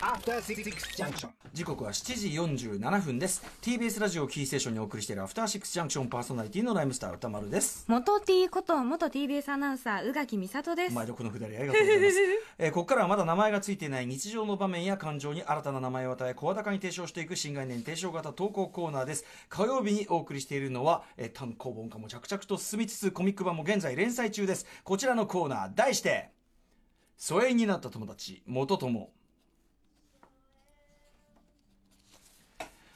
After Six Junction. 時刻は7時47分です。TBS ラジオキーステーションにお送りしているアフターシックスジャンクションパーソナリティのライムスター歌丸です。元 T こと元 TBS アナウンサー宇垣美里です。毎度このくだりありがとうございます、えーここからはまだ名前がついていない日常の場面や感情に新たな名前を与え声高に提唱していく新概念提唱型投稿コーナーです。火曜日にお送りしているのは、えー単行本化も着々と進みつつコミック版も現在連載中です。こちらのコーナー題して疎遠になった友達元友。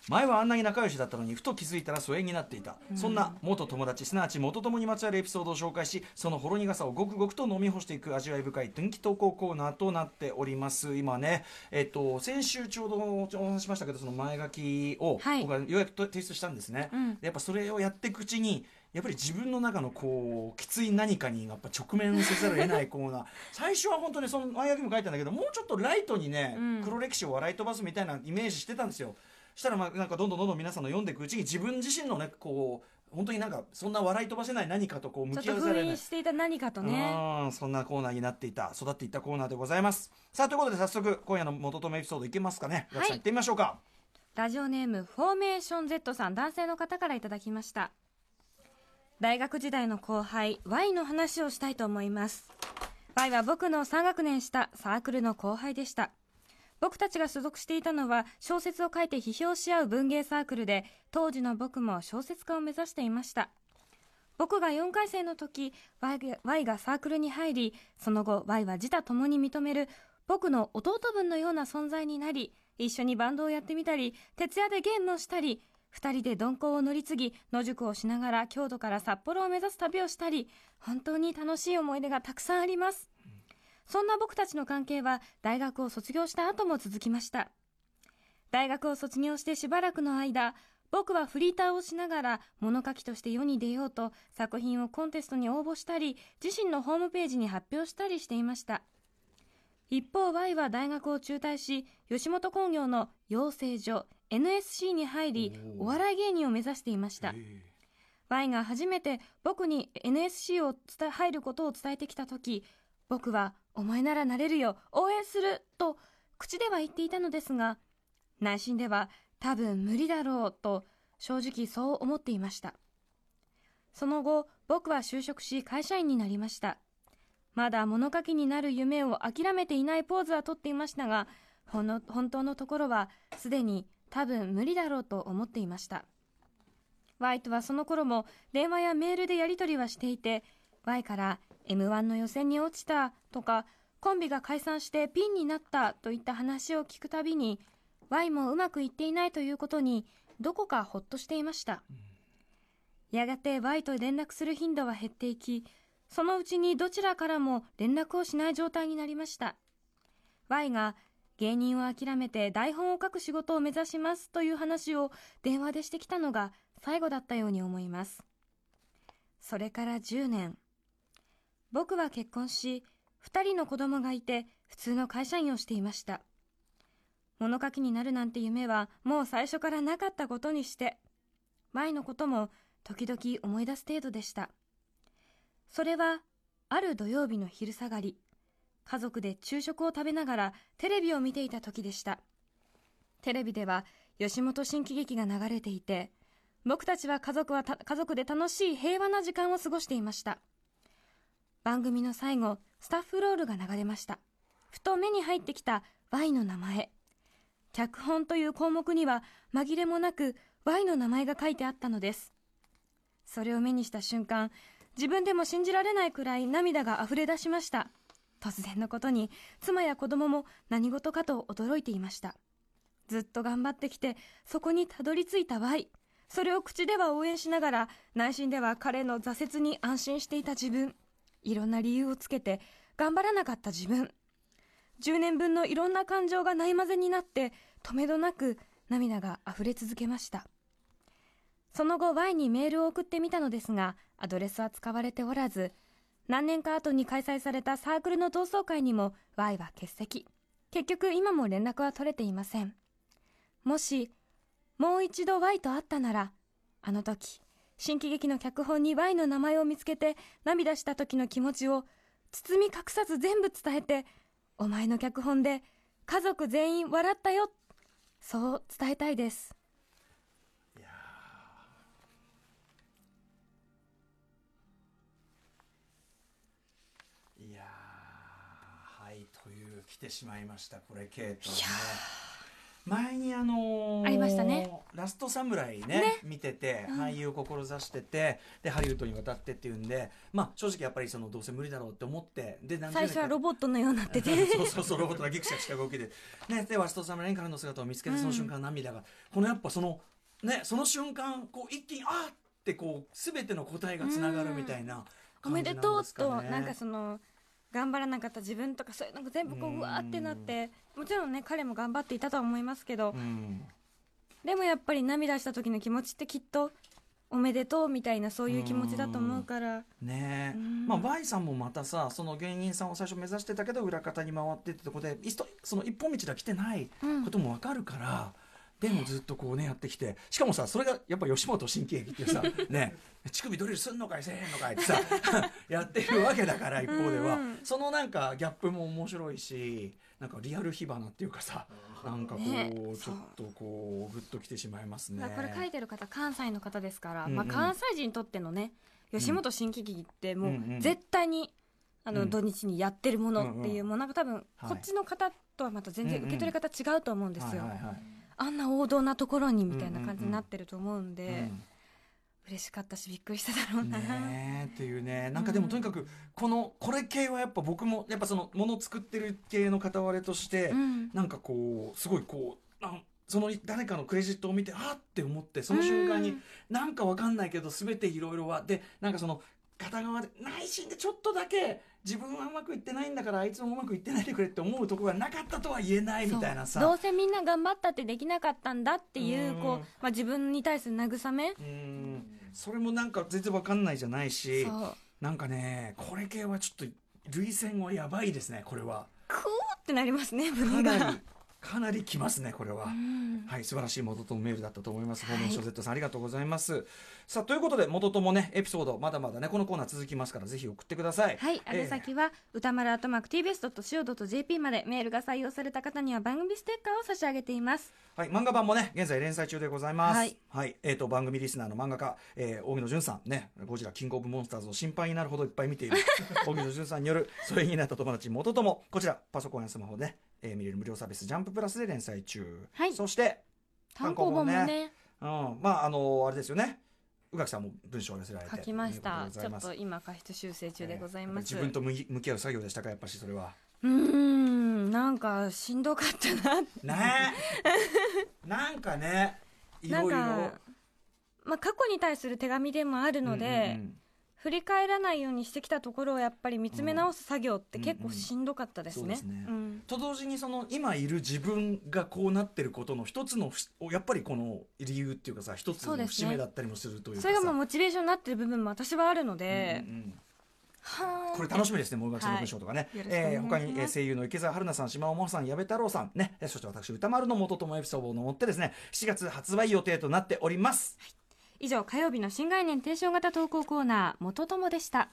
前はあんなに仲良しだったのにふと気づいたら疎遠になっていた、そんな元友達すなわち元友にまつわるエピソードを紹介しそのほろ苦さをごくごくと飲み干していく味わい深い短期投稿コーナーとなっております。今ねえっと先週ちょうどお話ししましたけどその前書きをはい。僕はようやく提出したんですね、うん。でやっぱそれをやっていくうちにやっぱり自分の中のこうきつい何かにやっぱ直面せざるを得ないコーナー。最初は本当にその前書きも書いたんだけどもうちょっとライトにね、うん。黒歴史を笑い飛ばすみたいなイメージしてたんですよしたらまあなんかどんどんどんどん皆さんの読んでいくうちに自分自身のねこう本当になんかそんな笑い飛ばせない何かとこう向き合わされない。していた何かとね。うんそんなコーナーになっていた育っていったコーナーでございます。さあということで早速今夜の元とめエピソードいけますかね。はい。さん行ってみましょうか。ラジオネームフォーメーション Z さん男性の方からいただきました。大学時代の後輩 Y の話をしたいと思います。Y は僕の3学年下サークルの後輩でした僕たちが所属していたのは小説を書いて批評し合う文芸サークルで当時の僕も小説家を目指していました。僕が4回生の時 Y がサークルに入りその後 Y は自他ともに認める僕の弟分のような存在になり一緒にバンドをやってみたり徹夜でゲームをしたり2人で鈍行を乗り継ぎ野宿をしながら京都から札幌を目指す旅をしたり本当に楽しい思い出がたくさんあります。そんな僕たちの関係は大学を卒業した後も続きました。大学を卒業してしばらくの間僕はフリーターをしながら物書きとして世に出ようと作品をコンテストに応募したり自身のホームページに発表したりしていました。一方 Y は大学を中退し吉本興業の養成所 NSC に入りお笑い芸人を目指していました。Y が初めて僕に NSC を入ることを伝えてきた時僕は「お前ならなれるよ応援する!」と口では言っていたのですが内心では多分無理だろうと正直そう思っていましたその後僕は就職し会社員になりましたまだ物書きになる夢を諦めていないポーズはとっていましたがほの本当のところはすでに多分無理だろうと思っていましたワイとはその頃も電話やメールでやり取りはしていて Y から m 1の予選に落ちたとかコンビが解散してピンになったといった話を聞くたびに Y もうまくいっていないということにどこかほっとしていました。やがて Y と連絡する頻度は減っていきそのうちにどちらからも連絡をしない状態になりました。Y が芸人を諦めて台本を書く仕事を目指しますという話を電話でしてきたのが最後だったように思います。それから10年僕は結婚し2人の子供がいて普通の会社員をしていました。物書きになるなんて夢はもう最初からなかったことにして前のことも時々思い出す程度でした。それはある土曜日の昼下がり家族で昼食を食べながらテレビを見ていた時でした。テレビでは吉本新喜劇が流れていて僕たちは家族は家族で楽しい平和な時間を過ごしていました。番組の最後スタッフロールが流れました。ふと目に入ってきた Y の名前。脚本という項目には紛れもなく Y の名前が書いてあったのです。それを目にした瞬間自分でも信じられないくらい涙が溢れ出しました。突然のことに妻や子供も何事かと驚いていました。ずっと頑張ってきてそこにたどり着いた Y それを口では応援しながら内心では彼の挫折に安心していた自分。いろんな理由をつけて頑張らなかった自分。10年分のいろんな感情がないまぜになって止めどなく涙が溢れ続けました。その後 Y にメールを送ってみたのですがアドレスは使われておらず何年か後に開催されたサークルの同窓会にも Y は欠席。結局今も連絡は取れていません。もしもう一度 Y と会ったならあの時新喜劇の脚本に Y の名前を見つけて涙した時の気持ちを包み隠さず全部伝えてお前の脚本で家族全員笑ったよそう伝えたいです。いやはいという来てしまいましたこれケイトね前にあのーありましたね。ラストサムライねね。見てて、うん。俳優を志しててでハリウッドに渡ってっていうんでまあ正直やっぱりそのどうせ無理だろうって思ってで最初はロボットのようになってて。そうそうそうロボットがギクシャクした動きで、ね、でワストサムラインからの姿を見つけてその瞬間涙が、このやっぱそのねその瞬間こう一気にあーってこう全ての答えがつながるみたいなおめでとうとなんかその頑張らなかった自分とかそういうのが全部こううわーってなってもちろんね彼も頑張っていたとは思いますけどうん。でもやっぱり涙した時の気持ちってきっとおめでとうみたいなそういう気持ちだと思うから。ねえ。うん。まあバイさんもまたさその芸人さんを最初目指してたけど裏方に回ってってとこでそその一本道では来てないうんこともわかるから、でもずっとこうねやってきてしかもさそれがやっぱ吉本新喜劇ってさ ね乳首ドリルすんのかいせえへんのかいってさ やってるわけだから一方では、うんそのなんかギャップも面白いしなんかリアル火花っていうかさなんかこう、ねちょっとこうグッときてしまいますね。これ書いてる方関西の方ですから、うんうん。まあ、関西人にとってのね吉本新喜劇ってもう絶対に、あのうん。土日にやってるものっていう、うんもうなんか多分はい。こっちの方とはまた全然受け取り方違うと思うんですよ、あんな王道なところにみたいな感じになってると思うんで、うん嬉しかったしびっくりしただろうな、ねえっていうね。なんかでもとにかくこのこれ系はやっぱ僕もやっぱそのもの作ってる系の片割れとして、うん。なんかこうすごいこうなんその誰かのクレジットを見てあっって思ってその瞬間にうん。なんかわかんないけど全ていろいろは。でなんかその片側で内心でちょっとだけ自分はうまくいってないんだからあいつもうまくいってないでくれって思うところがなかったとは言えないみたいなさ。どうせみんな頑張ったってできなかったんだっていううん。こう、まあ、自分に対する慰め？うん。それもなんか全然わかんないじゃないしなんかねこれ系はちょっと涙腺はやばいですねこれは。クーってなりますねか胸がかなりきますねこれは。うんはい、素晴らしい元とメールだったと思います。フはいォーメーション Z さんありがとうございます。さあ、ということで、元ともね、エピソード、まだまだね、このコーナー続きますから、ぜひ送ってください。はい、えー宛先は、歌丸アットマーク TBS.CO.JP までメールが採用された方には番組ステッカーを差し上げています。はい、漫画版もね、現在連載中でございます。ははいい。えっ、と、番組リスナーの漫画家、えー、大野淳さん、ね、ゴジラ、キングオブモンスターズを心配になるほどいっぱい見ている、大野淳さんによる、疎遠になった友達、元とも、こちら、パソコンやスマホで、えー見れる無料サービス、ジャンププラスで連載中。はいそして、単行本も単行ね、うん、まあ、あのあれですよね。宇垣さんも文章を寄せられて。書きました。ちょっと今過失修正中でございえーます。自分と向き向き合う作業でしたかやっぱしそれはうーん、なんかしんどかったな。ねえ なんかねいろいろまあ過去に対する手紙でもあるので、うんうん振り返らないようにしてきたところをやっぱり見つめ直す作業って結構しんどかったですね。と同時にその今いる自分がこうなってることの一つのふやっぱりこの理由っていうかさ一つの節目だったりもするというかさ。それがもうモチベーションになってる部分も私はあるので、うんうんこれ楽しみですね、森脇さんの文章とかね。はいえー他に、えー声優の池澤春菜さん、島尾真帆さん、矢部太郎さん、ね、えーそして私、歌丸の元友エピソードをもってですね、7月発売予定となっております。以上火曜日の新概念提唱型投稿コーナー元友でした。